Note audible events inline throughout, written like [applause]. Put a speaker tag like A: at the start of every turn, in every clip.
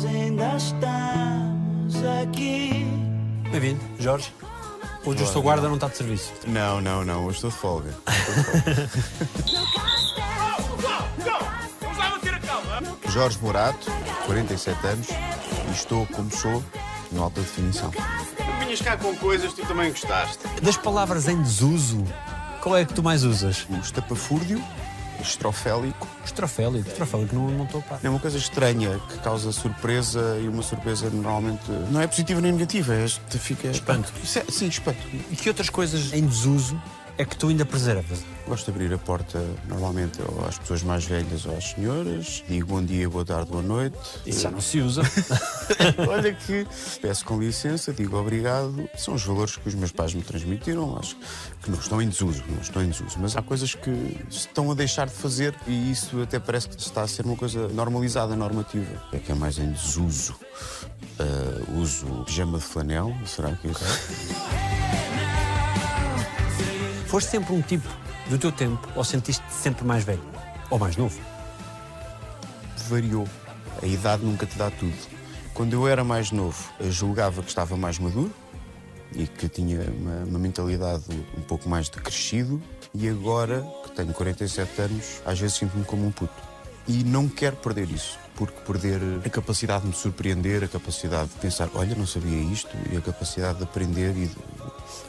A: nós ainda estamos aqui.
B: Bem-vindo, Jorge. Hoje o seu guarda não está de serviço.
C: Não, não, não, hoje [laughs] estou de folga. Jorge Morato, 47 anos, e estou como sou, no alta definição.
D: Vinhas cá com coisas que tu também gostaste.
B: Das palavras em desuso, qual é que tu mais usas?
C: O estapafúrdio, estrofélico,
B: Estrofélico. Estrofélico, não, não estou a par.
C: é uma coisa estranha que causa surpresa e uma surpresa normalmente não é positiva nem negativa, é, te fica.
B: Espanto.
C: É- sim, espanto.
B: E que outras coisas em desuso é que tu ainda preservas?
C: Gosto de abrir a porta normalmente às pessoas mais velhas ou às senhoras, digo bom dia, boa tarde, boa noite.
B: Isso já não se usa. [laughs]
C: Olha que peço com licença, digo obrigado. São os valores que os meus pais me transmitiram. Acho que não estão em desuso, não estão em desuso. Mas há coisas que estão a deixar de fazer e isso até parece que está a ser uma coisa normalizada, normativa. É que é mais em desuso. Ah, uso pijama de flanel, será que é isso? [laughs]
B: Foste sempre um tipo do teu tempo ou sentiste-te sempre mais velho? Ou mais novo?
C: variou. A idade nunca te dá tudo. Quando eu era mais novo, julgava que estava mais maduro e que tinha uma, uma mentalidade um pouco mais de crescido. E agora, que tenho 47 anos, às vezes sinto-me como um puto. E não quero perder isso, porque perder a capacidade de me surpreender, a capacidade de pensar, olha, não sabia isto, e a capacidade de aprender e de,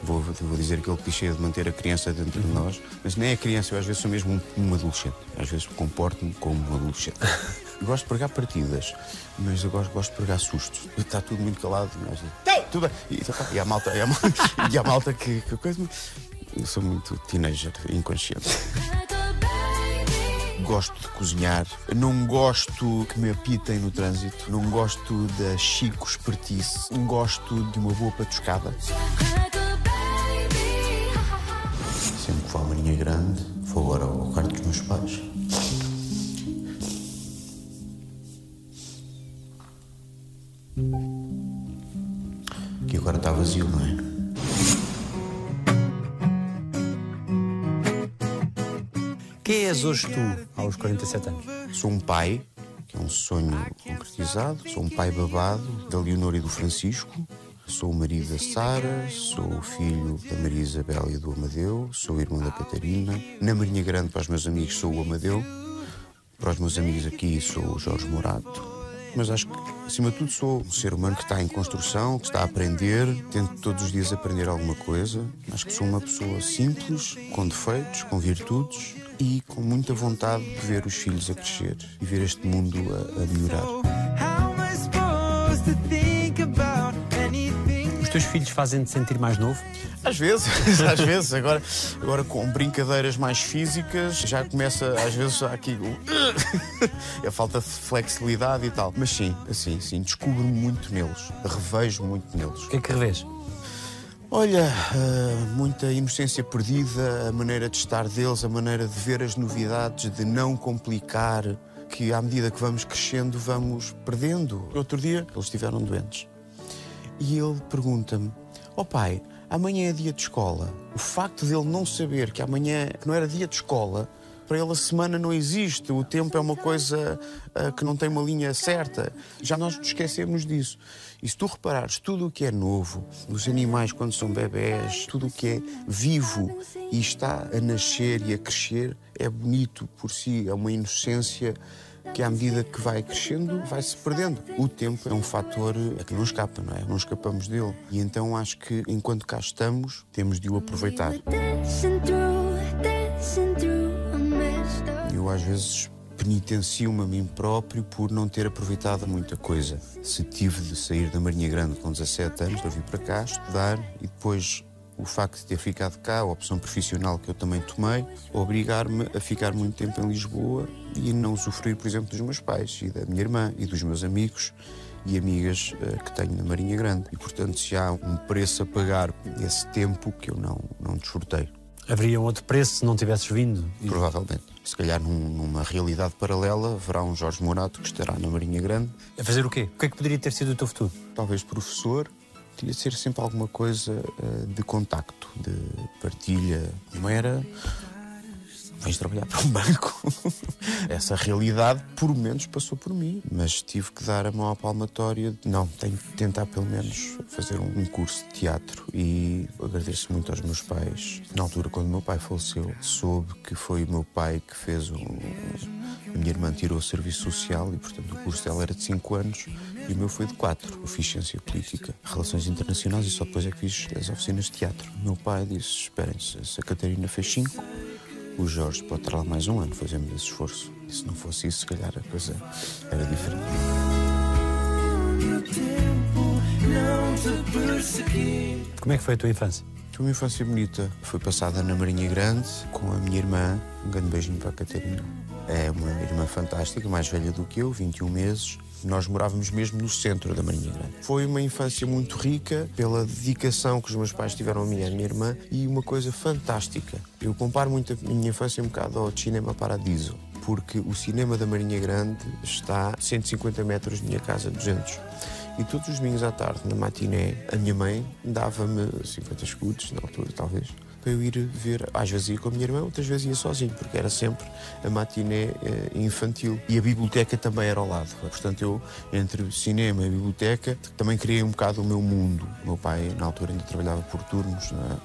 C: vou, vou dizer aquele clichê de manter a criança dentro de nós, mas nem é criança, eu às vezes sou mesmo um, um adolescente. Às vezes comporto-me como um adolescente. [laughs] gosto de pregar partidas, mas eu gosto, gosto de pregar sustos. Está tudo muito calado. Mas, tudo bem. E, tá, e há malta, e há malta, [laughs] e há malta que, que coisa. Eu sou muito teenager, inconsciente. Gosto de cozinhar. Não gosto que me apitem no trânsito. Não gosto da chico espertice. Não gosto de uma boa patuscada. Grande, vou agora ao quarto dos meus pais. Que agora está vazio, não é?
B: Quem és hoje tu, aos 47 anos?
C: Sou um pai, que é um sonho concretizado. Sou um pai babado da Leonor e do Francisco. Sou o marido da Sara, sou o filho da Maria Isabel e do Amadeu, sou o irmão da Catarina. Na Marinha Grande, para os meus amigos, sou o Amadeu. Para os meus amigos aqui, sou o Jorge Morato. Mas acho que, acima de tudo, sou um ser humano que está em construção, que está a aprender, tento todos os dias aprender alguma coisa. Acho que sou uma pessoa simples, com defeitos, com virtudes e com muita vontade de ver os filhos a crescer e ver este mundo a, a melhorar.
B: Teus filhos fazem-te sentir mais novo?
C: Às vezes, [laughs] às vezes, agora, agora com brincadeiras mais físicas, já começa, às vezes, aqui o- [laughs] a falta de flexibilidade e tal. Mas sim, assim, sim, descubro muito neles, revejo muito neles.
B: O que é que revês?
C: Olha, ah, muita inocência perdida, a maneira de estar deles, a maneira de ver as novidades, de não complicar, que à medida que vamos crescendo, vamos perdendo. Outro dia, eles estiveram doentes. E ele pergunta-me: Ó oh pai, amanhã é dia de escola. O facto de ele não saber que amanhã que não era dia de escola, para ele a semana não existe. O tempo é uma coisa ah, que não tem uma linha certa. Já nós nos esquecemos disso. E se tu reparares, tudo o que é novo, os animais quando são bebés, tudo o que é vivo e está a nascer e a crescer, é bonito por si, é uma inocência que à medida que vai crescendo vai-se perdendo. O tempo é um fator é que não escapa, não é? Não escapamos dele. E então acho que enquanto cá estamos, temos de o aproveitar.
E: A.
C: Eu às vezes penitencio-me a mim próprio por não ter aproveitado muita coisa. Se tive de sair da Marinha Grande com 17 anos para vir para cá estudar e depois o facto de ter ficado cá, a opção profissional que eu também tomei, obrigar-me a ficar muito tempo em Lisboa e não usufruir, por exemplo, dos meus pais e da minha irmã e dos meus amigos e amigas eh, que tenho na Marinha Grande. E, portanto, se há um preço a pagar esse tempo que eu não, não desfrutei.
B: Haveria um outro preço se não tivesses vindo?
C: Provavelmente. Se calhar num- numa realidade paralela haverá um Jorge Morato que estará na Marinha Grande,
B: A fazer o quê? O que é que poderia ter sido o teu futuro?
C: talvez professor, podia ser sempre alguma coisa eh, de contacto, de partilha. Não era vens trabalhar para um banco. [laughs] Essa realidade, por menos, passou por mim. Mas tive que dar a mão à palmatória. Não, tenho que tentar pelo menos fazer um curso de teatro. E agradeço muito aos meus pais. Na altura, quando o meu pai faleceu, soube que foi o meu pai que fez o. A minha irmã tirou o serviço social e, portanto, o curso dela era de 5 anos e o meu foi de 4. Eu fiz ciência política, relações internacionais e só depois é que fiz as oficinas de teatro. O meu pai disse: Esperem-se, se a Catarina fez 5, o Jorge pode estar lá mais um ano, fazemos esse esforço. E se não fosse isso, se calhar a coisa era diferente.
B: Como é que foi a tua infância?
C: Tive uma infância bonita. Foi passada na Marinha Grande com a minha irmã. Um grande beijinho para a Catarina. É uma irmã fantástica, mais velha do que eu, 21 meses. Nós morávamos mesmo no centro da Marinha Grande. Foi uma infância muito rica pela dedicação que os meus pais tiveram a mim e à minha irmã e uma coisa fantástica. Eu comparo muito a minha infância um bocado ao Cinema Paradiso, porque o cinema da Marinha Grande está a 150 metros da minha casa, 200. E todos os domingos à tarde, na matiné, a minha mãe dava-me 50 escudos, na altura talvez, para eu ir ver. Às vezes ia com a minha irmã, outras vezes ia sozinho, porque era sempre a matiné eh, infantil. E a biblioteca também era ao lado. Portanto, eu, entre cinema e biblioteca, também criei um bocado o meu mundo. O meu pai, na altura, ainda trabalhava por turnos na,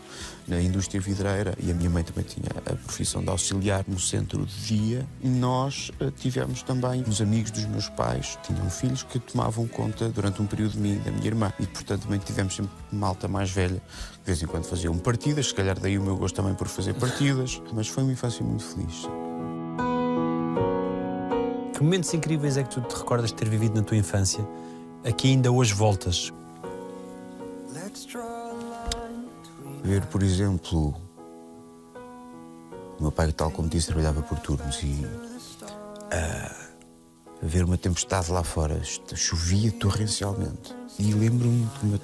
C: na indústria vidreira e a minha mãe também tinha a profissão de auxiliar no centro de dia. Nós eh, tivemos também os amigos dos meus pais, tinham filhos que tomavam conta durante um período de mim e da minha irmã. E, portanto, também tivemos sempre malta mais velha. De vez em quando faziam partidas, se calhar daí o meu gosto também por fazer partidas. Mas foi uma infância muito feliz.
B: Que momentos incríveis é que tu te recordas de ter vivido na tua infância? Aqui ainda hoje voltas.
C: Ver, por exemplo, o meu pai, tal como disse, trabalhava por turnos e ah, ver uma tempestade lá fora, chovia torrencialmente. E lembro-me de uma,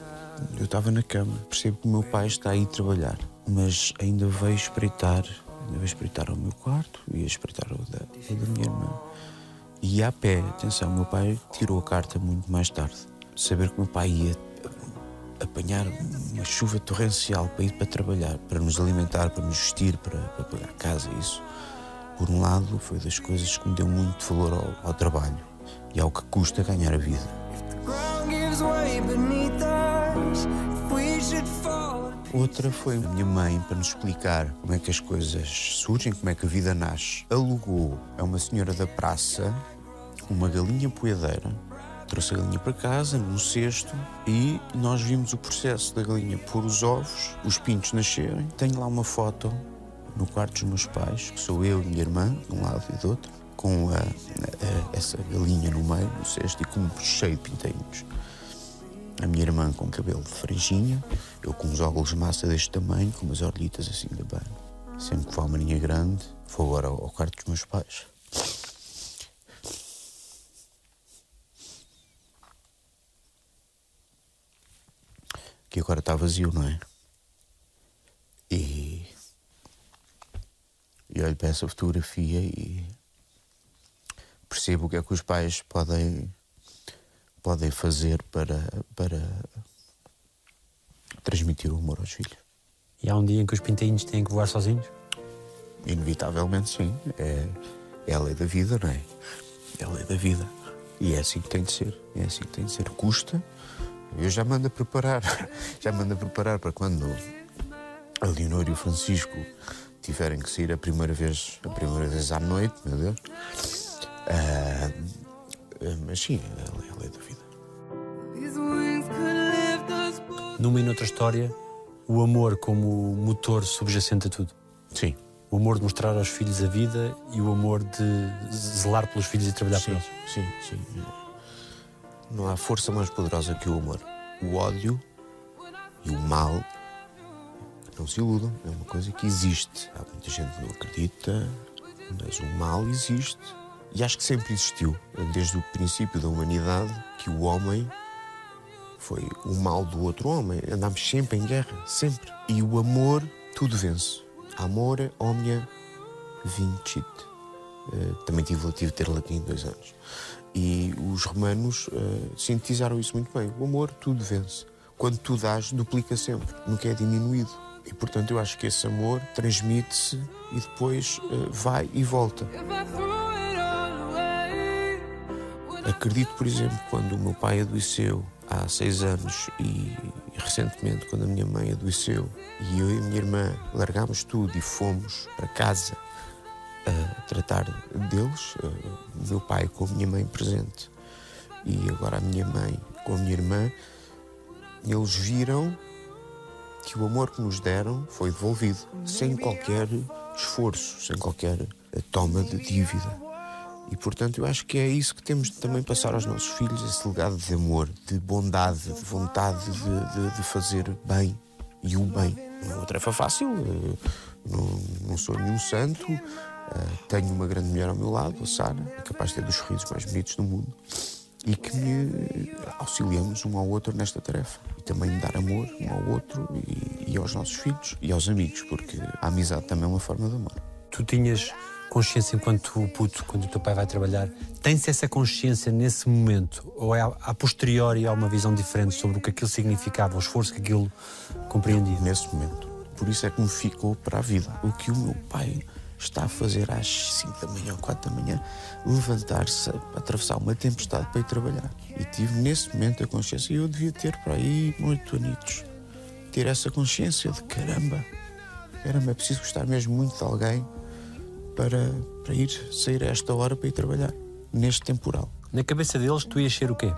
C: eu estava na cama, percebo que o meu pai está aí a trabalhar, mas ainda veio espreitar, ainda veio espreitar ao meu quarto e espreitar ao da, ao da minha irmã. E a pé, atenção, o meu pai tirou a carta muito mais tarde. Saber que o meu pai ia apanhar uma chuva torrencial para ir para trabalhar, para nos alimentar, para nos vestir, para, para pagar a casa, isso. Por um lado, foi das coisas que me deu muito valor ao, ao trabalho e ao que custa ganhar a vida. Outra foi a minha mãe para nos explicar como é que as coisas surgem, como é que a vida nasce. Alugou a uma senhora da praça uma galinha poedeira, trouxe a galinha para casa, num cesto, e nós vimos o processo da galinha pôr os ovos, os pintos nascerem. Tenho lá uma foto no quarto dos meus pais, que sou eu e minha irmã, de um lado e do outro, com a- a- essa galinha no meio, no cesto, e com cheio de pintainhos. A minha irmã com cabelo de franjinha, eu com uns óculos de massa deste tamanho, com umas orelhitas assim da bem. Sempre que vou à Marinha Grande, vou agora ao quarto dos meus pais. Que agora está vazio, não é? E. E olho para essa fotografia e. percebo o que é que os pais podem podem fazer para, para transmitir o amor aos filhos.
B: E há um dia em que os pintainhos têm que voar sozinhos?
C: Inevitavelmente, sim. É, é a lei da vida, não é? É a lei da vida. E é assim que tem de ser. É assim que tem de ser. Custa. Eu já mando a preparar. [laughs] Já mando a preparar para quando a Leonor e o Francisco tiverem que sair a primeira vez, a primeira vez à noite, meu Deus. Ah, mas sim, é a lei, a lei da vida.
B: Numa e noutra história, o amor como motor subjacente a tudo.
C: Sim.
B: O amor de mostrar aos filhos a vida e o amor de zelar pelos filhos e trabalhar por
C: Sim,
B: eles.
C: sim, sim. Não há força mais poderosa que o amor. O ódio e o mal não se iludam, é uma coisa que existe. Há muita gente que não acredita, mas o mal existe. E acho que sempre existiu, desde o princípio da humanidade, que o homem foi o mal do outro homem. Andámos sempre em guerra, sempre. E o amor, tudo vence. Amor omnia vincit. Uh, também tive, tive de ter latim dois anos. E os romanos uh, sintetizaram isso muito bem. O amor, tudo vence. Quando tu dás, duplica sempre, nunca é diminuído. E portanto eu acho que esse amor transmite-se e depois eh, vai e volta. Acredito, por exemplo, quando o meu pai adoeceu há seis anos e recentemente quando a minha mãe adoeceu e eu e a minha irmã largámos tudo e fomos para casa a tratar deles, meu pai com a minha mãe presente e agora a minha mãe com a minha irmã, eles viram que o amor que nos deram foi devolvido, sem qualquer esforço, sem qualquer eh, toma de dívida. E portanto eu acho que é isso que temos de também passar aos nossos filhos, esse legado de amor, de bondade, de vontade de, de- de fazer bem e o bem. Não é uma tarefa fácil, eh, não, não sou nenhum santo, eh, tenho uma grande mulher ao meu lado, a Sara, capaz de ter dos sorrisos mais bonitos do mundo e que me auxiliamos um ao outro nesta tarefa. E também dar amor um ao outro e, e aos nossos filhos e aos amigos, porque a amizade também é uma forma de amor.
B: Tu tinhas consciência enquanto puto, quando o teu pai vai trabalhar, tens essa consciência nesse momento? Ou é a, a posteriori há uma visão diferente sobre o que aquilo significava, o esforço que aquilo compreendia?
C: Nesse momento. Por isso é que me ficou para a vida. O que o meu pai está a fazer às 5 da manhã ou 4 da manhã, levantar-se, atravessar uma tempestade para ir trabalhar. E tive nesse momento a consciência, e eu devia ter para aí oito anitos, ter essa consciência de caramba, caramba, é preciso gostar mesmo muito de alguém para, para ir sair a esta hora para ir trabalhar, neste temporal.
B: Na cabeça deles, tu ias ser o quê?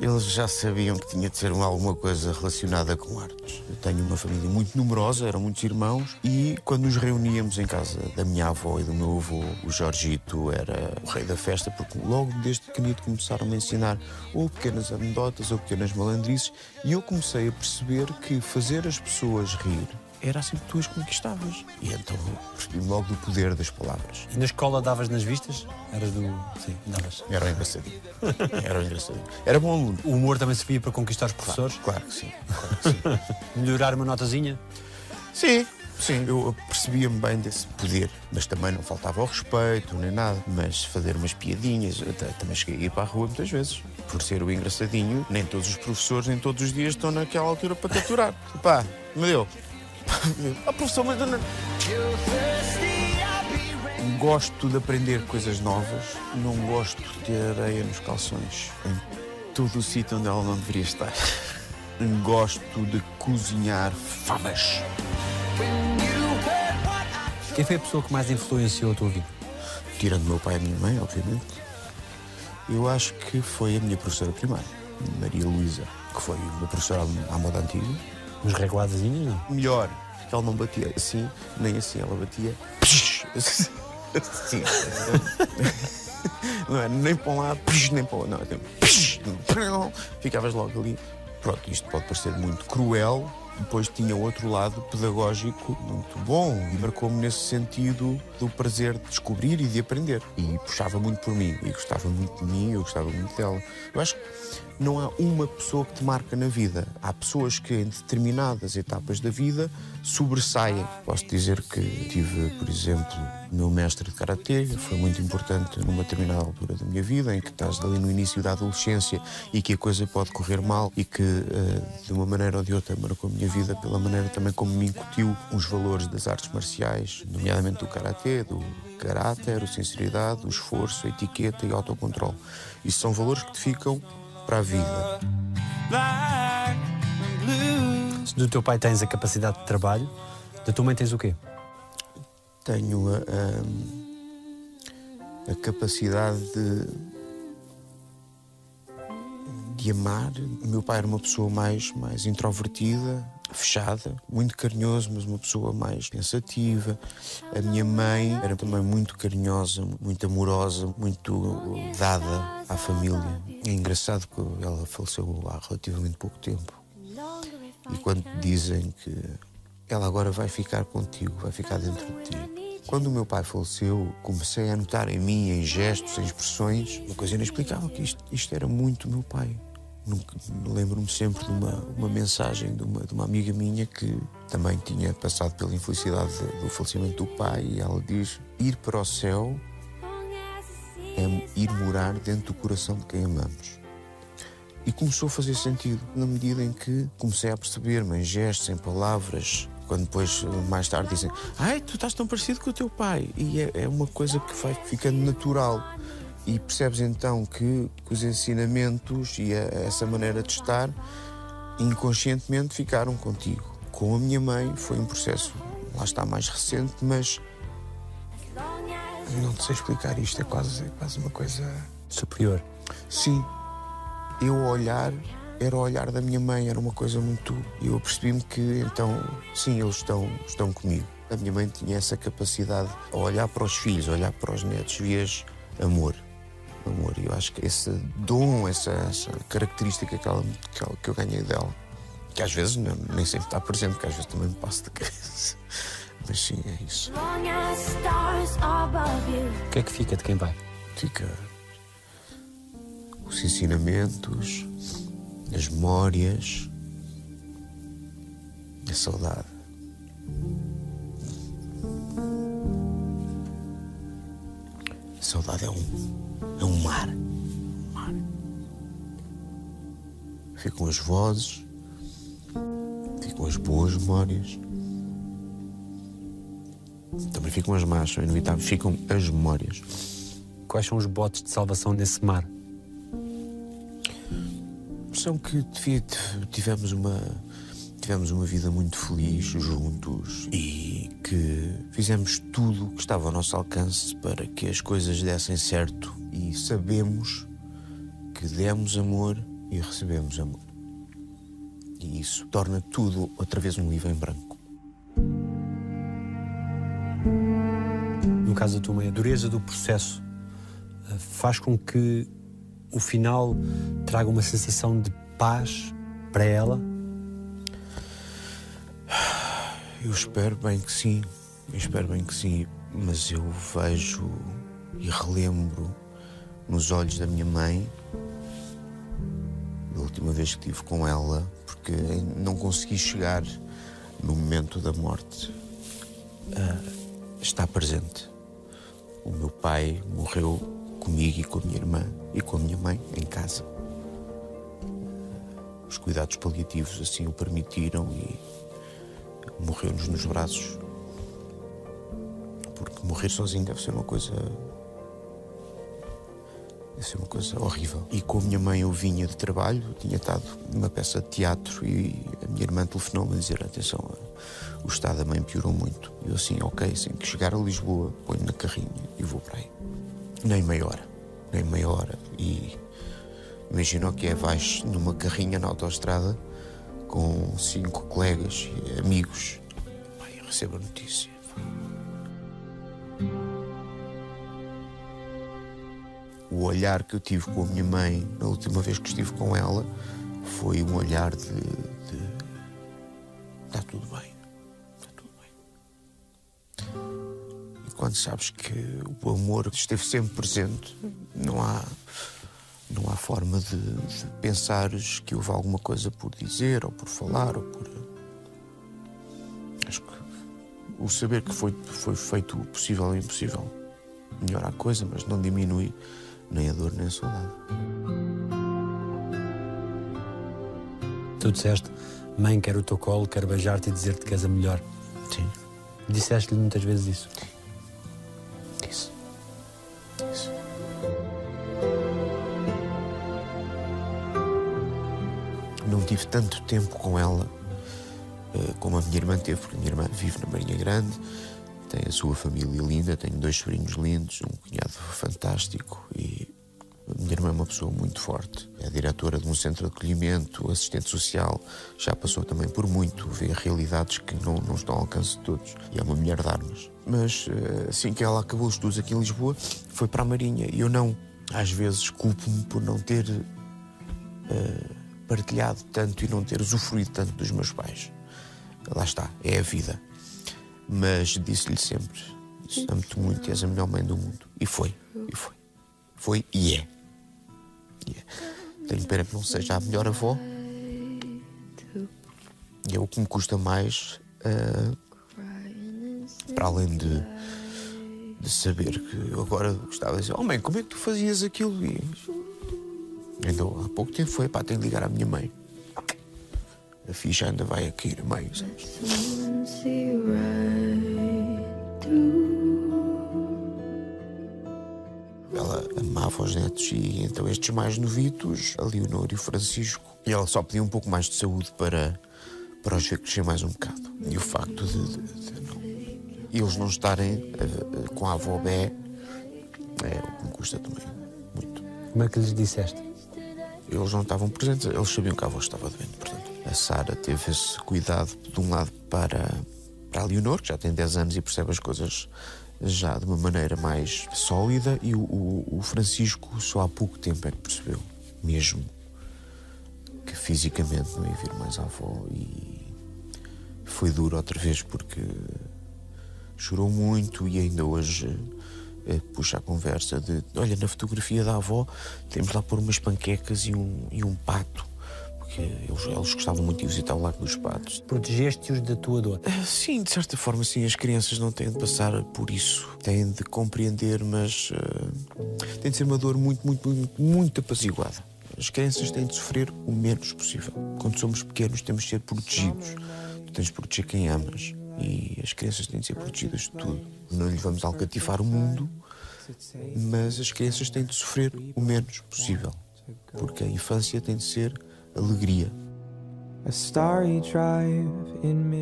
C: Eles já sabiam que tinha de ser um- alguma coisa relacionada com artes. Eu tenho uma família muito numerosa, eram muitos irmãos, e quando nos reuníamos em casa da minha avó e do meu avô, o Jorgito era o rei da festa, porque logo desde pequenito começaram a ensinar ou pequenas anedotas ou pequenas malandrices, e eu comecei a perceber que fazer as pessoas rir era assim que tu as conquistavas. E então percebi logo do poder das palavras.
B: E na escola davas nas vistas? Eras do. Sim, davas.
C: Era um engraçadinho. Era um engraçadinho. Era bom aluno.
B: O humor também servia para conquistar os professores?
C: Claro que sim. Claro que sim.
B: Melhorar uma notazinha?
C: Sim, sim. Eu percebia-me bem desse poder, mas também não faltava ao respeito nem nada. Mas fazer umas piadinhas, até- também cheguei a ir para a rua muitas vezes. Por ser o engraçadinho, nem todos os professores, nem todos os dias estão naquela altura para te aturar. Pá, me deu. [laughs] Ah, professor, mas não... Gosto de aprender coisas novas, não gosto de ter areia nos calções. Em todo o sítio onde ela não deveria estar. Gosto de cozinhar favas.
B: Quem foi a pessoa que mais influenciou a tua vida?
C: tirando meu pai e a minha mãe, obviamente, eu acho que foi a minha professora primária, Maria Luísa, que foi uma professora à moda antiga.
B: Uns reguadazinhos, não?
C: Melhor, que ela não batia assim, nem assim, ela batia. Sim. Não é nem para um lado, nem para o outro. Não, é tipo, ficavas logo ali. Pronto, isto pode parecer muito cruel. Depois tinha outro lado pedagógico muito bom e marcou-me nesse sentido do prazer de descobrir e de aprender. E puxava muito por mim e gostava muito de mim, eu gostava muito dela. Eu acho que não há uma pessoa que te marca na vida. Há pessoas que em determinadas etapas da vida sobressaem. Posso dizer que tive, por exemplo, o meu mestre de karatê, foi muito importante numa determinada altura da minha vida, em que estás ali no início da adolescência e que a coisa pode correr mal e que, eh, de uma maneira ou de outra, marcou a minha vida pela maneira também como me incutiu os valores das artes marciais, nomeadamente do karatê, do caráter, a sinceridade, o esforço, a etiqueta e o autocontrole. Isso são valores que te ficam para a vida.
B: Se do teu pai tens a capacidade de trabalho, da tua mãe tens o quê?
C: tenho a, a- a capacidade de, de amar. O meu pai era uma pessoa mais, mais introvertida, fechada, muito carinhoso, mas uma pessoa mais pensativa. A minha mãe era também muito carinhosa, muito amorosa, muito dada à família. É engraçado que ela faleceu há relativamente pouco tempo. E quando dizem que ela agora vai ficar contigo, vai ficar dentro de ti. Quando o meu pai faleceu, comecei a notar em mim, em gestos, em expressões, uma coisa inexplicável, que isto, isto era muito meu pai. Lembro-me sempre de uma, uma mensagem de uma, de uma amiga minha que também tinha passado pela infelicidade de- do falecimento do pai e ela diz, ir para o céu é ir morar dentro do coração de quem amamos. E começou a fazer sentido na medida em que comecei a perceber-me em gestos, em palavras. Quando depois, mais tarde, dizem: Ai, tu estás tão parecido com o teu pai. E é, é uma coisa que vai ficando natural. E percebes então que, que os ensinamentos e a- essa maneira de estar inconscientemente ficaram contigo. Com a minha mãe foi um processo, lá está mais recente, mas não sei explicar isto, é quase, é quase uma coisa.
B: Superior.
C: Sim, eu olhar era o olhar da minha mãe, era uma coisa muito. E eu percebi-me que então, sim, eles estão, estão comigo. A minha mãe tinha essa capacidade a olhar para os filhos, olhar para os netos, vias amor. Amor. E eu acho que esse dom, essa, essa característica que, ela, que, ela- que eu ganhei dela, que às vezes não- nem sempre está presente, que às vezes também me passa de cabeça. [laughs] Mas sim, é isso.
B: O que é que fica de quem vai?
C: Fica os ensinamentos, as memórias, a saudade. A saudade é um, é um mar. Um mar. Ficam as vozes, ficam as boas memórias. Também ficam as más, são inevitáveis. Ficam as memórias.
B: Quais são os botes de salvação nesse mar?
C: impressão que tivemos uma tivemos uma vida muito feliz juntos e que fizemos tudo o que estava ao nosso alcance para que as coisas dessem certo e sabemos que demos amor e recebemos amor. E isso torna tudo outra vez um livro em branco.
B: No caso da tua mãe, a dureza do processo eh, faz com que o final traga uma sensação de paz para ela?
C: Eu espero bem que sim, eu espero bem que sim, mas eu vejo e relembro nos olhos da minha mãe, da última vez que estive com ela, porque não consegui chegar no momento da morte, a estar presente. O meu pai morreu comigo e com a minha irmã e com a minha mãe em casa. Os cuidados paliativos assim o permitiram e morreu-nos nos braços. Porque morrer sozinho deve ser uma coisa. Deve ser uma coisa horrível. E com a minha mãe eu vinha de trabalho, tinha estado numa peça de teatro e a minha irmã telefonou-me a dizer: atenção, o estado da mãe piorou muito. E eu assim, ok, assim que chegar a Lisboa, ponho na carrinha e vou para aí. Nem meia hora, nem meia hora. E imagina o que é, vais numa carrinha na autoestrada com cinco colegas e amigos. Pai, eu recebo a notícia. O olhar que eu tive com a minha mãe na última vez que estive com ela foi um olhar de. está tudo bem. Está tudo bem. E quando sabes que o amor esteve sempre presente, não há. Não há forma de, de pensares que houve alguma coisa por dizer ou por falar ou por. Acho que o saber que foi, foi feito o possível e impossível melhora a coisa, mas não diminui nem a dor nem a saudade.
B: Tu disseste, mãe, quero o teu colo, quero beijar-te e dizer-te que és a melhor.
C: Sim,
B: Disseste-lhe muitas vezes isso.
C: disse. Disse. Não tive tanto tempo com ela eh, como a minha irmã teve, porque a minha irmã vive na Marinha Grande, tem a sua família linda, tenho dois sobrinhos lindos, um cunhado fantástico e a minha irmã é uma pessoa muito forte. É diretora de um centro de acolhimento, assistente social, já passou também por muito, vê realidades que não, não estão ao alcance de todos e é uma mulher de armas. Mas eh, assim que ela acabou os estudos aqui em Lisboa, foi para a Marinha e eu não, às vezes, culpo-me por não ter eh, partilhado tanto e não ter usufruído tanto dos meus pais. Lá está, é a vida. Mas disse-lhe sempre: Amo-te muito és a melhor mãe do mundo. E foi, e foi. Foi e é. E é. Tenho pena que não seja a melhor avó. E é o que me custa mais, ah, para além de, de saber que eu agora gostava de dizer: Oh mãe, como é que tu fazias aquilo? E Ainda há pouco tempo foi, pá, tenho de ligar à minha mãe. A ficha ainda vai a cair a meio. Ela amava os netos e então estes mais novitos, a Leonor e o Francisco, e ela só pedia um pouco mais de saúde para, para os ver crescer mais um bocado. E o facto de, de- de não- eles não estarem eh, com a avó Bé é o que me custa também muito.
B: Como é que lhes disseste?
C: Eles não estavam presentes, eles sabiam que a avó estava doente. Portanto, a Sara teve esse cuidado de um lado para, para a Leonor, que já tem 10 anos e percebe as coisas já de uma maneira mais sólida, e o, o- o Francisco só há pouco tempo é que percebeu, mesmo, que fisicamente não ia vir mais a avó. E foi duro outra vez porque chorou muito e ainda hoje eh, puxa a conversa de olha, na fotografia da avó temos lá pôr umas panquecas e um, e um pato. Porque eles, eles gostavam muito de visitar o Lago dos Patos.
B: Protegeste-os da tua dor.
C: Ah, Sim, de certa forma, sim, as crianças não têm de passar por isso. Têm de compreender, mas ah, tem de ser uma dor muito, muito, muito, muito apaziguada. As crianças têm de sofrer o menos possível. Quando somos pequenos, temos de ser protegidos. Tu tens de proteger quem amas. E as crianças têm de ser protegidas de tudo. Não lhe vamos alcatifar o mundo, mas as crianças têm de sofrer o menos possível. Porque a infância tem de ser alegria.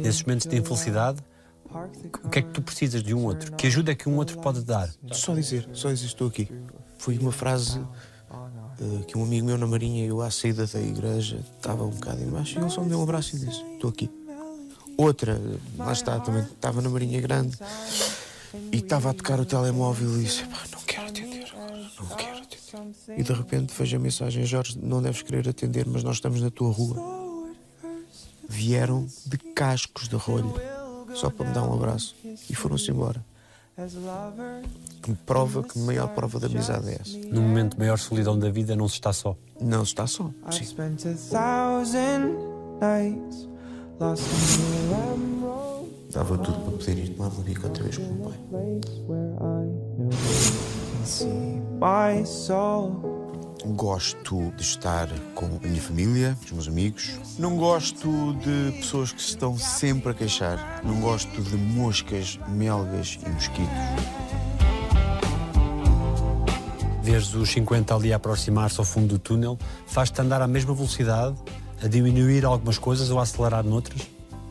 B: Nesses momentos de infelicidade, o que é que tu precisas de um outro? Que ajuda é que um outro pode dar?
C: Só dizer, só dizer estou aqui. Foi uma frase eh, que um amigo meu na Marinha, eu à saída da igreja, estava um bocado embaixo e ele só me deu um abraço e disse: Estou aqui. Outra, lá está, também estava na Marinha Grande e estava a tocar o telemóvel e disse: "Pá, Não quero atender não quero atender. E de repente vejo a mensagem: Jorge, não deves querer atender, mas nós estamos na tua rua. Vieram de cascos de rolho só para me dar um abraço e foram-se embora que prova que a maior prova da amizade é essa.
B: No momento de maior solidão da vida, não se está só.
C: Não se está só. Sim. Dava tudo para poder ir tomar uma bica outra vez com o meu pai.
F: Soul.
C: Gosto de estar com a minha família, os meus amigos. Não gosto de pessoas que se estão sempre a queixar. Não gosto de moscas, melgas e mosquitos.
B: Veres os 50 ali a aproximar-se ao fundo do túnel, faz-te andar à mesma velocidade, a diminuir algumas coisas ou a acelerar noutras?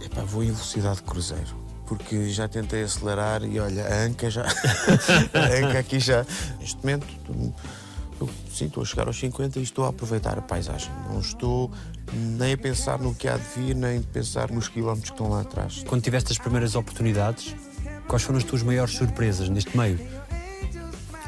C: Epá, vou em velocidade de cruzeiro. Porque já tentei acelerar e olha, a anca já. [laughs] a anca aqui já. Neste momento, eu, sim, estou a chegar aos 50 e estou a aproveitar a paisagem. Não estou nem a pensar no que há de vir, nem a pensar nos quilómetros que estão lá atrás.
B: Quando tiveste as primeiras oportunidades, quais foram as tuas maiores surpresas neste meio?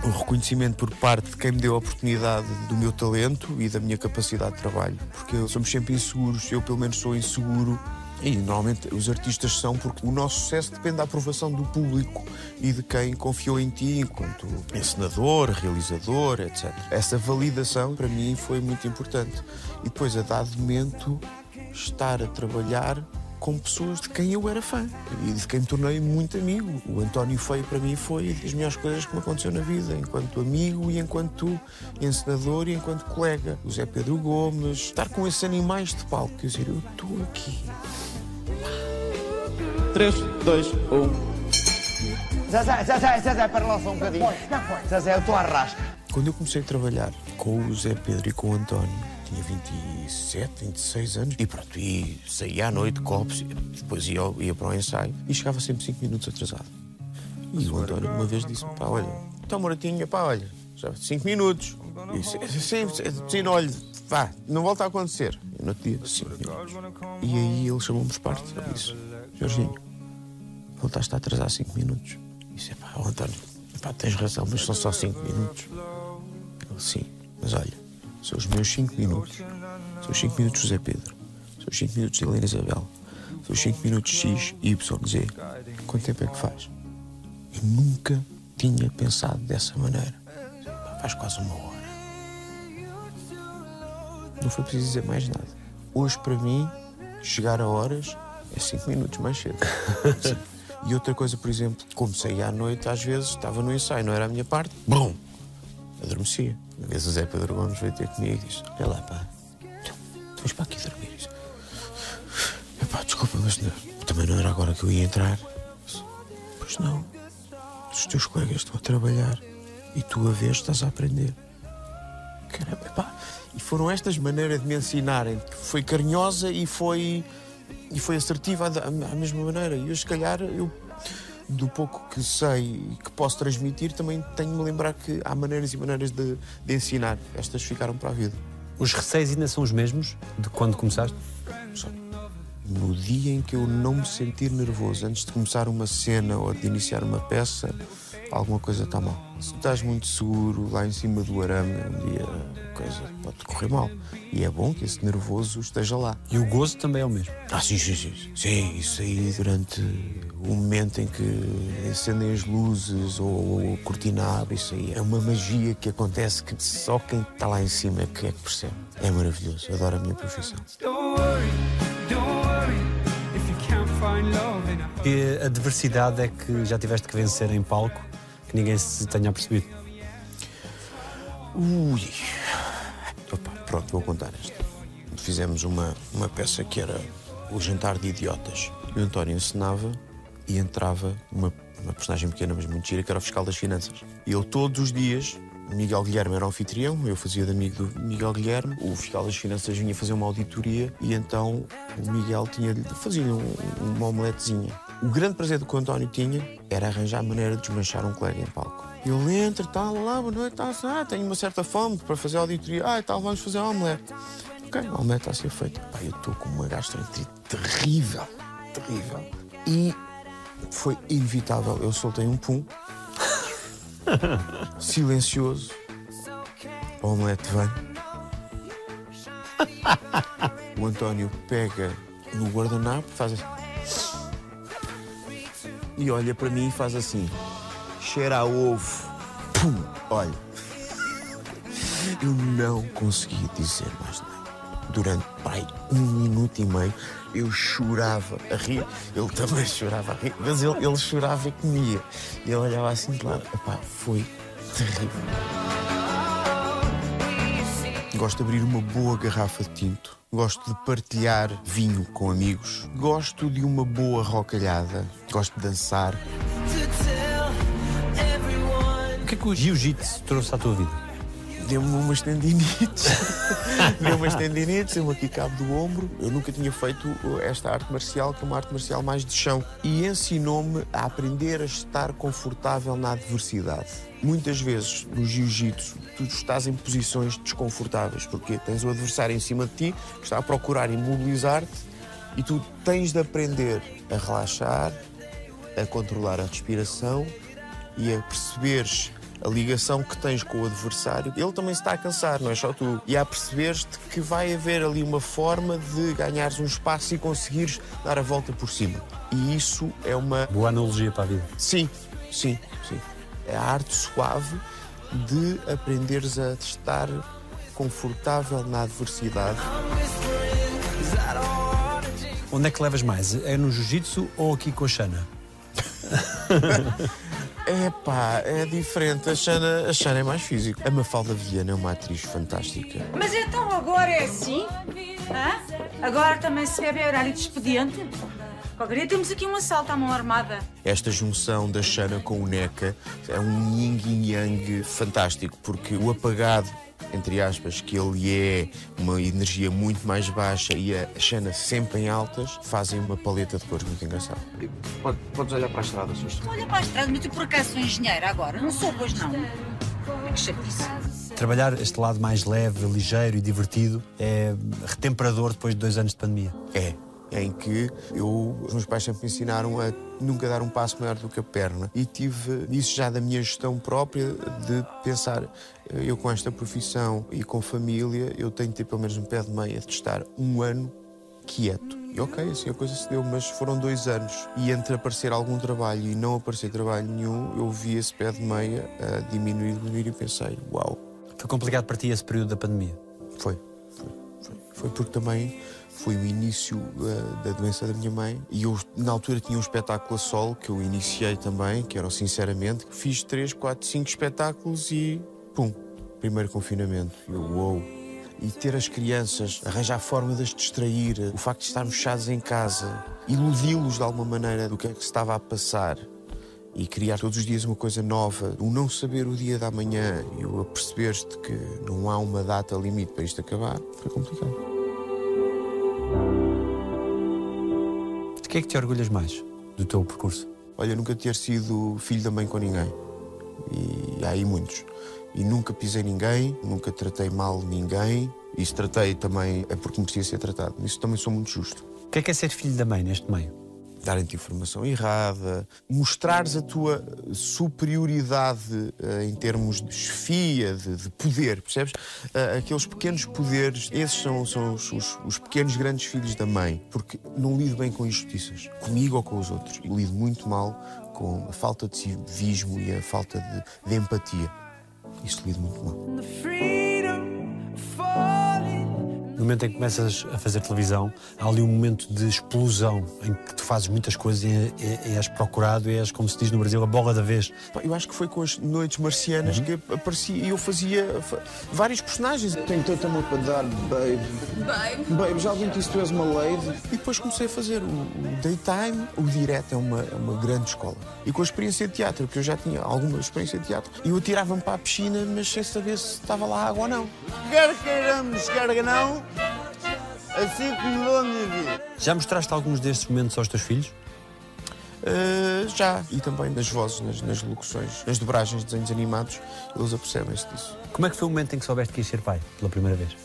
C: o reconhecimento por parte de quem me deu a oportunidade do meu talento e da minha capacidade de trabalho. Porque somos sempre inseguros, eu pelo menos sou inseguro. E normalmente os artistas são porque o nosso sucesso depende da aprovação do público e de quem confiou em ti enquanto encenador, realizador, etc. Essa validação para mim foi muito importante. E depois, a dado momento, estar a trabalhar com pessoas de quem eu era fã e de quem me tornei muito amigo. O António Feio para mim foi das melhores coisas que me aconteceu na vida, enquanto amigo e enquanto encenador e enquanto colega. O Zé Pedro Gomes, estar com esses animais de palco, quer dizer, eu estou aqui.
G: 3, 2, 1.
H: Zezé, Zezé, Zezé, para lá só um bocadinho. Não foi. Zezé, eu estou à rasca.
C: Quando eu comecei a trabalhar com o Zé Pedro e com o António, tinha 27, 26 anos, e pronto, e saía à noite, copos, depois ia, ia para o ensaio e chegava sempre 5 minutos atrasado. E o António uma vez disse-me, pá, olha, então Moratinha, pá, olha, já 5 minutos. E disse, sim, sim, sim, olha, vá, não volta a acontecer. No dia, 5 minutos. E aí ele chamou-me de parte, ele disse, Jorginho, voltaste a atrasar 5 minutos. E disse, pá, António, pá, tens razão, mas são só 5 minutos. Ele, sim, mas olha, são os meus 5 minutos. São os 5 minutos de José Pedro. São os 5 minutos de Helena Isabel. São os 5 minutos X, Y, Z. Quanto tempo é que faz? Eu nunca tinha pensado dessa maneira. Faz quase uma hora. Não foi preciso dizer mais nada. Hoje, para mim, chegar a horas é 5 minutos mais cedo. [laughs] E outra coisa, por exemplo, como saía à noite, às vezes estava no ensaio, não era a minha parte, brum, adormecia. vez o Zé Pedro Gomes veio ter comigo e disse: Olha lá, pá, tu vens para aqui dormir. Disse, Epá, desculpa, mas não- também não era agora que eu ia entrar. Disse, Pois não. Os teus colegas estão a trabalhar e tu a vez estás a aprender. Caramba, foram estas maneiras de me ensinarem. Foi carinhosa e foi, e foi assertiva da- à mesma maneira. E eu, se calhar, eu, do pouco que sei e que posso transmitir, também tenho de lembrar que há maneiras e maneiras de, de ensinar. Estas ficaram para a vida.
B: Os receios ainda são os mesmos de quando começaste?
C: No dia em que eu não me sentir nervoso antes de começar uma cena ou de iniciar uma peça, alguma coisa está mal. Se tu estás muito seguro lá em cima do arame, um dia a coisa pode correr mal. E é bom que esse nervoso esteja lá.
B: E o gozo também é o mesmo.
C: Ah, sim, sim, sim. Sim, isso aí durante o momento em que acendem as luzes ou, ou a cortina abre, isso aí é uma magia que acontece que só quem está lá em cima é que, é que percebe. É maravilhoso, adoro a minha profissão.
F: Don't worry, worry a
B: Que adversidade é que já tiveste que vencer em palco que ninguém se tenha percebido?
C: Ui. Opa, pronto, vou contar esta. Fizemos uma, uma peça que era O Jantar de Idiotas. E o António ensinava e entrava uma, uma personagem pequena, mas muito gira, que era o fiscal das finanças. E ele todos os dias, Miguel Guilherme era anfitrião, eu fazia de amigo do Miguel Guilherme, o fiscal das finanças vinha fazer uma auditoria e então o Miguel tinha fazia um, uma omeletezinha. O grande prazer do que o António tinha era arranjar a maneira de desmanchar um colega em palco. Ele entra, tal, lá, boa noite, tal, ah, tenho uma certa fome para fazer auditoria. Ah, tal, vamos fazer omelete. Ok, a omelete está a ser feita. Pá, eu estou com uma gastroenterite terrível, terrível. E foi inevitável. Eu soltei um pum, [laughs] silencioso. A omelete vem. [laughs] O António pega no guardanapo, faz assim. E olha para mim e faz assim. Cheira a ovo. Pum! Olha. Eu não consegui dizer mais nada. Durante, pai, um minuto e meio, eu chorava a rir. Ele também chorava a rir, mas ele, ele chorava e comia. E eu olhava assim de lado. Epá, foi terrível. Gosto de abrir uma boa garrafa de tinto. Gosto de partilhar vinho com amigos. Gosto de uma boa rocalhada. Gosto de dançar.
B: O que é que o jiu-jitsu trouxe à tua vida?
C: Deu-me umas tendinites. [laughs] Deu umas tendinites, deu-me aqui cabo do ombro. Eu nunca tinha feito esta arte marcial, que é uma arte marcial mais de chão. E ensinou-me a aprender a estar confortável na adversidade. Muitas vezes no jiu-jitsu tu estás em posições desconfortáveis porque tens o adversário em cima de ti que está a procurar imobilizar-te e tu tens de aprender a relaxar, a controlar a respiração e a perceberes a ligação que tens com o adversário. Ele também se está a cansar, não é só tu. E a perceberes-te que vai haver ali uma forma de ganhares um espaço e conseguires dar a volta por cima. E isso é uma
B: Boa analogia para a vida.
C: Sim, sim, sim. É a arte suave de aprenderes a estar confortável na adversidade.
B: Onde é que levas mais? É no jiu-jitsu ou aqui com a Xana? [laughs]
C: É pá, é diferente. A Xana, a Xana é mais físico. A Mafalda Viana é uma atriz fantástica.
I: Mas então agora é assim? Hã? Agora também se bebe horário de expediente? Qualquer dia temos aqui um assalto à mão armada.
C: Esta junção da Xana com o Neca é um yin e yang fantástico, porque o apagado, entre aspas, que ele é uma energia muito mais baixa e a Xana sempre em altas, fazem uma paleta de cores muito engraçada.
G: Pode, podes olhar para a estrada, favor.
I: Olha para a estrada, mas eu por acaso sou engenheira agora. Não sou, pois não. Que chatice.
B: Trabalhar este lado mais leve, ligeiro e divertido é retemperador depois de dois anos de pandemia.
C: É, em que eu, os meus pais sempre me ensinaram a nunca dar um passo maior do que a perna. E tive isso já da minha gestão própria, de pensar, eu com esta profissão e com família, eu tenho de ter pelo menos um pé de meia de estar um ano quieto. E ok, assim a coisa se deu, mas foram dois anos. E entre aparecer algum trabalho e não aparecer trabalho nenhum, eu vi esse pé de meia a diminuir, diminuir e pensei, uau,
B: Foi complicado para ti esse período da pandemia?
C: foi, foi, foi. Foi porque também foi o início eh, da doença da minha mãe e eu na altura tinha um espetáculo a solo que eu iniciei também, que era o Sinceramente, fiz três, quatro, cinco espetáculos e pum, primeiro confinamento. Eu, uou. E ter as crianças, arranjar forma de as distrair, o facto de estarmos fechados em casa, iludi-los de alguma maneira do que é que se estava a passar e criar todos os dias uma coisa nova, o não saber o dia da manhã e o perceber-te que não há uma data limite para isto acabar, foi complicado.
B: De que é que te orgulhas mais do teu percurso?
C: Olha, nunca ter sido filho da mãe com ninguém. E há aí muitos. E nunca pisei ninguém, nunca tratei mal ninguém. E se tratei também é porque merecia ser tratado. Isso também sou muito justo.
B: O que é que é ser filho da mãe neste meio?
C: Darem-te informação errada, mostrares a tua superioridade eh, em termos de chefia, de, de poder, percebes? Eh, aqueles pequenos poderes, esses são, são os, os- os pequenos grandes filhos da mãe, porque não lido bem com injustiças, comigo ou com os outros. E lido muito mal com a falta de civismo e a falta de, de empatia. Isso lido muito mal.
B: No momento em que começas a fazer televisão, há ali um momento de explosão em que tu fazes muitas coisas e, e, e és procurado e és, como se diz no Brasil, a bola da vez.
C: Eu acho que foi com as noites marcianas que aparecia e eu fazia fa- vários personagens.
H: Tenho tanto amor para dar, babe. Babe? Babe, já alguém disse que tu és uma lady?
C: E depois comecei a fazer o, o daytime, o direto é uma, é uma grande escola. E com a experiência de teatro, porque eu já tinha alguma experiência de teatro, e eu atirava-me para a piscina, mas sem saber se estava lá água ou não.
H: Quer queiramos, quer que não, assim que mudou a minha vida.
B: Já mostraste alguns destes momentos aos teus filhos?
C: Ah, já. E também nas vozes, nas, nas locuções, nas dobragens de desenhos animados, eles apercebem-se disso.
B: Como é que foi o momento em que soubeste que ias ser pai, pela primeira vez?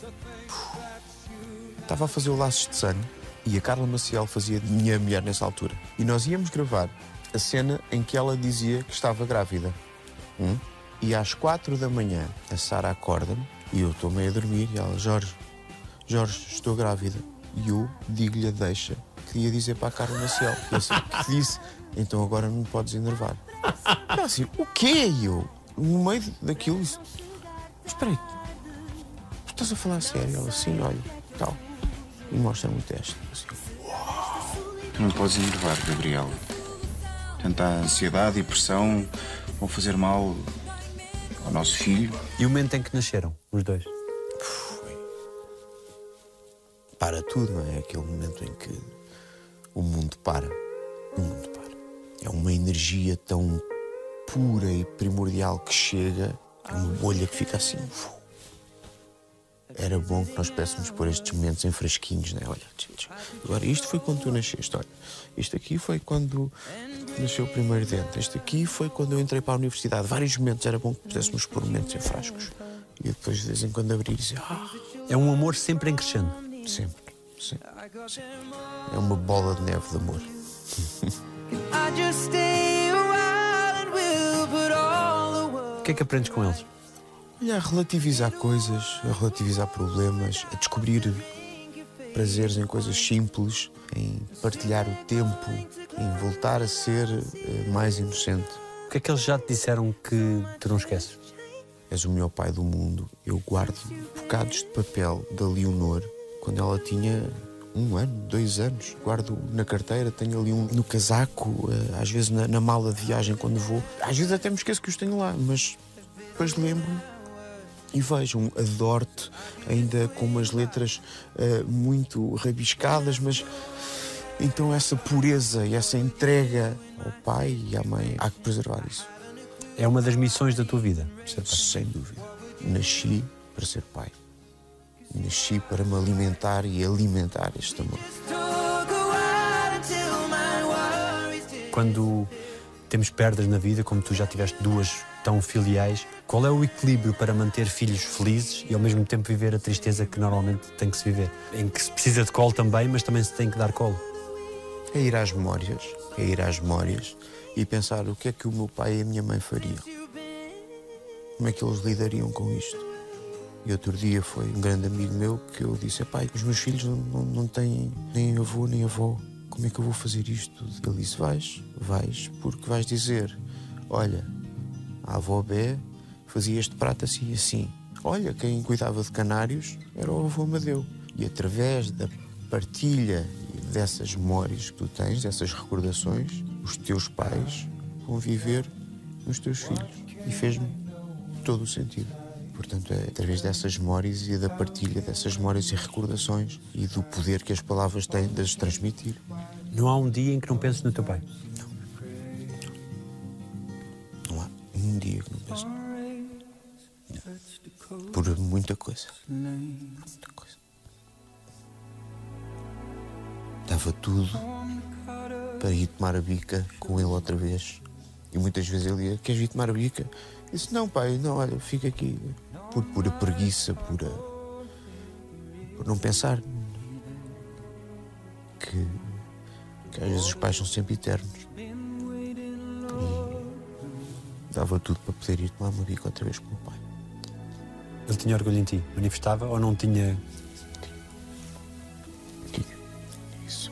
C: Estava a fazer o Laços de Sangue e a Carla Maciel fazia de minha mulher nessa altura. E nós íamos gravar a cena em que ela dizia que estava grávida. Hum? E às quatro da manhã a Sara acorda-me e eu estou meio a dormir e ela, Jorge, Jorge, estou grávida. E eu digo-lhe a deixa. Queria dizer para a Carla Maciel. E assim, que disse, então agora não me podes enervar. Ela assim, o quê? E eu, no meio daquilo, disse, "Mas espera aí, tu estás a falar a sério? Ela, sim, olha, tal. E mostra-me o teste. Assim,
J: Tu não podes enervar, Gabriel. Tanta ansiedade e pressão vão fazer mal ao nosso filho.
B: E o momento em que nasceram, os dois?
C: Para tudo, não é? Aquele momento em que o mundo para. O mundo para. É uma energia tão pura e primordial que chega, é uma bolha que fica assim. Era bom que nós pudéssemos pôr estes momentos em frasquinhos, não é? Olha, agora isto foi quando tu nasceste, olha. Isto aqui foi quando nasceu o primeiro dente. Este aqui foi quando eu entrei para a universidade. Vários momentos era bom que pudéssemos pôr momentos em frascos. E depois de vez em quando abrir e dizer, ah,
B: É um amor sempre em crescendo.
C: Sempre, sempre. É uma bola de neve de amor.
B: O que é que aprendes com eles?
C: Olha, a relativizar coisas, a relativizar problemas, a descobrir prazeres em coisas simples, em partilhar o tempo, em voltar a ser eh, mais inocente.
B: O que é que eles já te disseram que tu não esqueces?
C: És o melhor pai do mundo. Eu guardo bocados de papel da Leonor quando ela tinha um ano, dois anos. Guardo na carteira, tenho ali um no casaco, eh, às vezes na, na mala de viagem quando vou. Às vezes até me esqueço que os tenho lá, mas depois lembro-me e vejo um adoro-te, ainda com umas letras eh, muito rabiscadas, mas então essa pureza e essa entrega ao pai e à mãe, há que preservar isso.
B: É uma das missões da tua vida.
C: Sem dúvida. Nasci para ser pai. Nasci para me alimentar e alimentar este amor.
B: Quando temos perdas na vida, como tu já tiveste duas tão filiais, qual é o equilíbrio para manter filhos felizes e ao mesmo tempo viver a tristeza que normalmente tem que se viver? Em que se precisa de colo também, mas também se tem que dar colo.
C: É ir às memórias, é ir às memórias e pensar o que é que o meu pai e a minha mãe fariam. Como é que eles lidariam com isto? E outro dia foi um grande amigo meu que eu disse: pai, os meus filhos não, não, não têm nem avô nem avó. Como é que eu vou fazer isto? Ele disse: vais, vais, porque vais dizer: olha, a avó Bé fazia este prato assim e assim. Olha, quem cuidava de canários era o avô Amadeu. E através da partilha dessas memórias que tu tens, dessas recordações, os teus pais vão viver nos teus filhos. E fez-me todo o sentido. Portanto, é através dessas memórias e da partilha dessas memórias e recordações e do poder que as palavras têm de as transmitir.
B: Não há um dia em que não penses no teu pai.
C: Não há um dia que não penso. Não. Por muita coisa. Muita coisa. Dava tudo para ir tomar a bica com ele outra vez. E muitas vezes ele ia, queres vir tomar a bica? Eu disse, não pai, não, olha, fica aqui. Por pura preguiça, pura... Por não pensar que, que às vezes os pais são sempre eternos. E dava tudo para poder ir tomar uma bica outra vez com o meu pai.
B: Ele tinha orgulho em ti? Manifestava ou não tinha?
C: Tinha. Isso.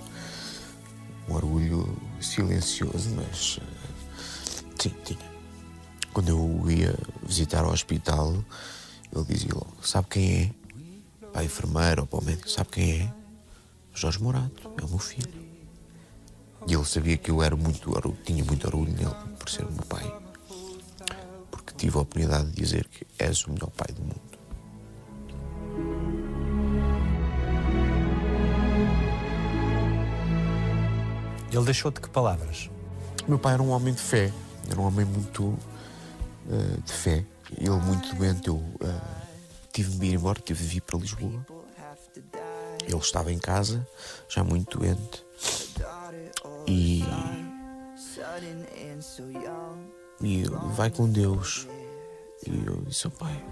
C: Um orgulho silencioso, mas. eh, Sim, tinha. Quando eu ia visitar ao hospital, ele dizia logo: Sabe quem é? Para a enfermeira ou para o médico: Sabe quem é? Jorge Morato, é o meu filho. E ele sabia que eu era muito, tinha muito orgulho nele por ser o meu pai. Porque tive a oportunidade de dizer que és o melhor pai do mundo.
B: Ele deixou de que palavras?
C: O meu pai era um homem de fé, era um homem muito eh, de fé. Ele muito doente, eu eh, tive de ir embora, tive de vir para Lisboa. Ele estava em casa, já muito doente. E, e vai com Deus. E eu disse, "Oh, pai,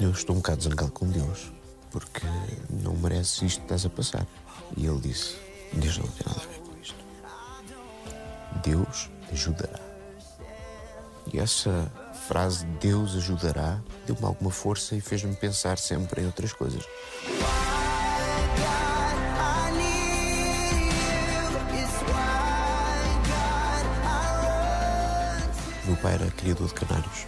C: eu estou um bocado zangado com Deus, porque não merece isto que estás a passar. E ele disse, Deus não tem nada a ver com isto. Deus ajudará. E essa frase, Deus ajudará, deu-me alguma força e fez-me pensar sempre em outras coisas. Meu pai era criador de canários.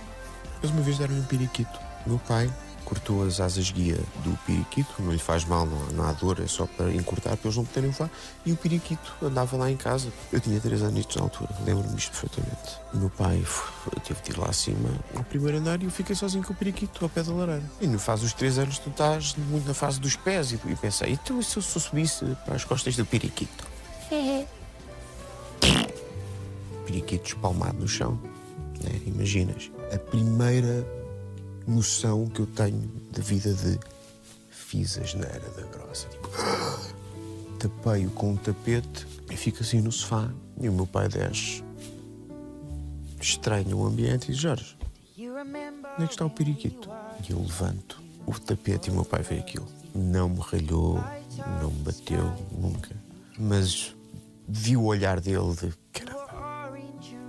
C: Eles uma vez deram-lhe um periquito. Meu pai cortou as asas guia do periquito, não lhe faz mal, não, há- não há dor, é só para encurtar, para eles não poderem voar. E o periquito andava lá em casa. Eu tinha 3 anos na altura, lembro-me isto perfeitamente. O meu pai teve de ir lá acima ao primeiro andar e eu fiquei sozinho com o periquito ao pé da lareira. E no fase dos 3 anos tu estás muito na fase dos pés e, e pensei, então e se eu subisse para as costas do periquito? [laughs] periquito espalmado no chão. né? Imaginas? A primeira noção que eu tenho da vida de fiz a geneira da grossa. Tipo, [gasps] tapei-o com um tapete e fico assim no sofá. E o meu pai desce, estranha o ambiente e diz: Jorge, onde é que está o periquito? E eu levanto o tapete e o meu pai vê aquilo. Não me ralhou, não me bateu, nunca. Mas vi o olhar dele de caramba,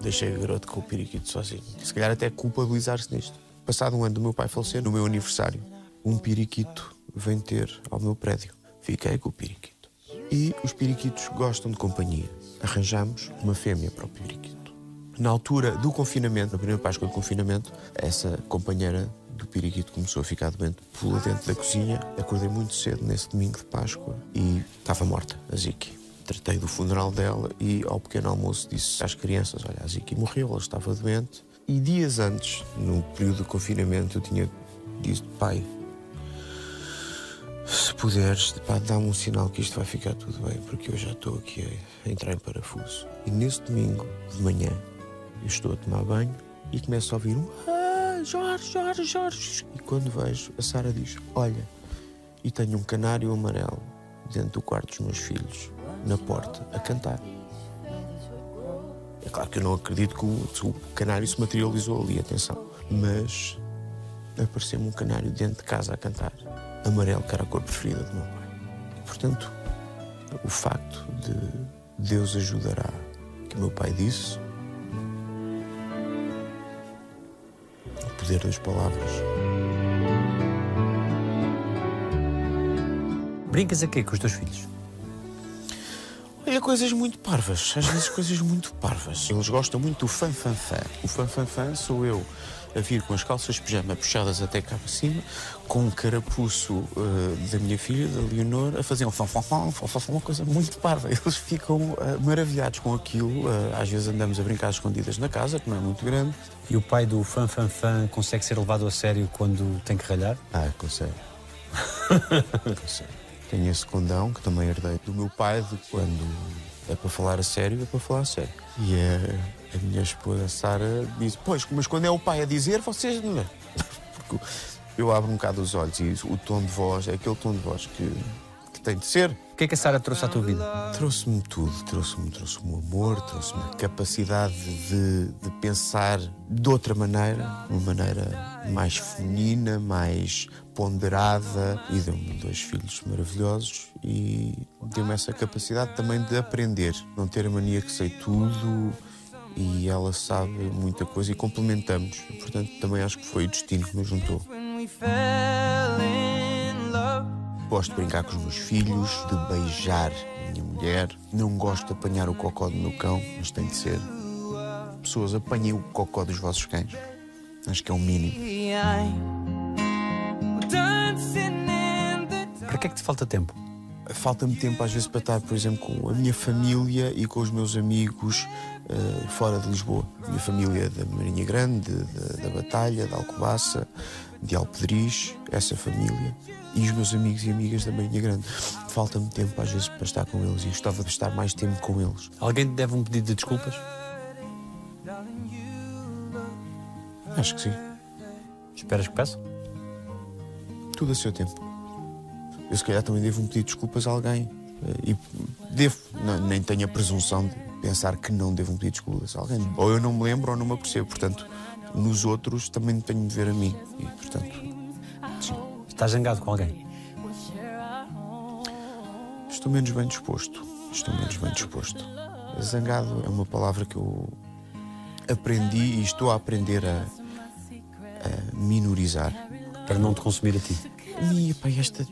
C: deixei o garoto com o periquito sozinho. Se calhar até culpabilizar-se nisto. Passado um ano do meu pai falecer, no meu aniversário, um periquito vem ter ao meu prédio. Fiquei com o periquito. E os periquitos gostam de companhia. Arranjamos uma fêmea para o periquito. Na altura do confinamento, na primeira Páscoa do confinamento, essa companheira do periquito começou a ficar doente. Pula dentro da cozinha, acordei muito cedo nesse domingo de Páscoa e estava morta, a Ziki. Tratei do funeral dela e ao pequeno almoço disse às crianças, olha, a Ziki morreu, ela estava doente. E dias antes, no período do confinamento, eu tinha dito, pai, se puderes, dá-me um sinal que isto vai ficar tudo bem, porque eu já estou aqui a, a entrar em parafuso. E nesse domingo de manhã, eu estou a tomar banho e começo a ouvir um ah, Jorge, Jorge, Jorge. E quando vejo, a Sara diz: Olha, e tenho um canário amarelo dentro do quarto dos meus filhos, na porta, a cantar. É claro que eu não acredito que o, o canário se materializou ali, atenção. Mas apareceu-me um canário dentro de casa a cantar. Amarelo, que era a cor preferida do meu pai. E, portanto, o facto de Deus ajudará, que meu pai disse, o poder das palavras.
B: Brincas a quê com os teus filhos?
C: Olha, coisas muito parvas, às vezes coisas muito parvas. Eles gostam muito do fan-fan-fan. O fan-fan-fan sou eu a vir com as calças de pijama puxadas até cá para cima, com um carapuço eh, da minha filha, da Leonor, a fazer um fã-fã-fã, uma coisa muito parva. [laughs] Eles ficam eh, maravilhados com aquilo. Eh, às vezes andamos a brincar escondidas na casa, que não é muito grande.
B: E o pai do fã consegue ser levado a sério quando tem que ralhar?
C: Ah, consegue. [laughs] consegue. Tenho esse condão que também herdei do meu pai, de quando é para falar a sério, é para falar a sério. E é, a minha esposa Sara diz: Pois, mas quando é o pai a dizer, vocês. não." [laughs] Porque eu abro um bocado os olhos e o tom de voz é aquele tom de voz que, que tem de ser.
B: O que é que a Sara trouxe à tua vida?
C: Trouxe-me tudo, trouxe-me trouxe o amor, trouxe-me a capacidade de, de pensar de outra maneira, uma maneira mais feminina, mais ponderada e deu-me dois filhos maravilhosos e deu-me essa capacidade também de aprender, não ter a mania que sei tudo e ela sabe muita coisa e complementamos. Portanto, também acho que foi o destino que nos juntou. Gosto de brincar com os meus filhos, de beijar a minha mulher. Não gosto de apanhar o cocó do meu cão, mas tem de ser. Pessoas, apanhem o cocó dos vossos cães. Acho que é o mínimo.
B: Para que é que te falta tempo?
C: Falta-me tempo às vezes para estar, por exemplo, com a minha família e com os meus amigos eh, fora de Lisboa. A minha família da Marinha Grande, da, da Batalha, da Alcobaça, de Alpedriz, essa família. E os meus amigos e amigas da Marinha Grande. Falta-me tempo às vezes para estar com eles e gostava de estar mais tempo com eles.
B: Alguém te deve um pedido de desculpas?
C: Acho que sim.
B: Esperas que peça?
C: Tudo a seu tempo. Eu se calhar também devo pedir desculpas a alguém. Eh, E devo, não- nem tenho a presunção de pensar que não devo pedir desculpas a alguém. Ou eu não me lembro ou não me apercebo. Portanto, nos outros também tenho de ver a mim. E, portanto, sim.
B: Estás zangado com alguém?
C: Estou menos bem disposto. Estou menos bem disposto. Zangado é uma palavra que eu aprendi e estou a aprender a, a minorizar.
B: Para não te consumir a ti.
C: E, pá, esta,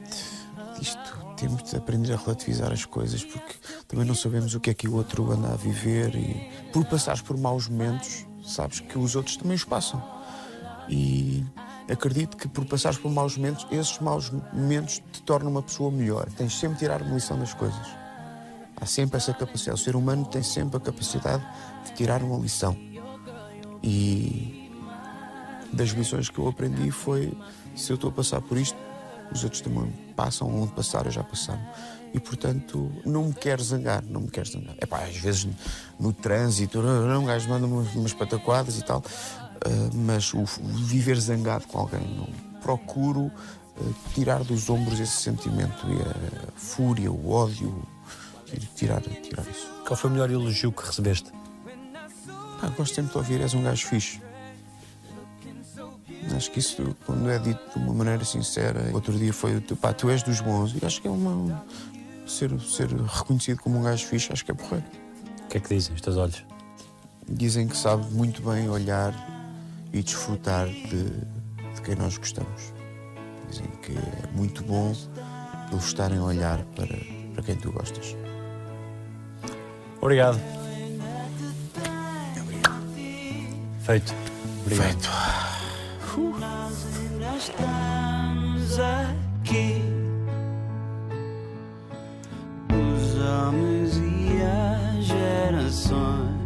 C: isto, temos de aprender a relativizar as coisas porque também não sabemos o que é que o outro anda a viver e por passares por maus momentos, sabes que os outros também os passam. E acredito que por passares por maus momentos, esses maus momentos te tornam uma pessoa melhor. Tens sempre de tirar uma lição das coisas. Há sempre essa capacidade. O ser humano tem sempre a capacidade de tirar uma lição. E das lições que eu aprendi foi se eu estou a passar por isto, os outros também passam onde passaram, já passaram. E portanto, não me quero zangar, não me quero zangar. É pá, às vezes no trânsito, um gajo manda umas, umas pataquadas e tal, ah, mas o, o viver zangado com alguém, não procuro ah, tirar dos ombros esse sentimento e a fúria, o ódio, tirar, tirar isso.
B: Qual foi o melhor elogio que recebeste?
C: Pá, gosto sempre de ouvir, és um gajo fixe. Acho que isso, quando é dito de uma maneira sincera, outro dia foi, pá, tu és dos bons. E acho que é uma. Ser, ser reconhecido como um gajo fixe, acho que é porreiro.
B: O que é que dizem os teus olhos?
C: Dizem que sabe muito bem olhar e desfrutar de, de quem nós gostamos. Dizem que é muito bom eles estarem a olhar para, para quem tu gostas.
B: Obrigado. Feito. Obrigado.
C: Feito.
F: Nós ainda estamos aqui. Os homens e as gerações.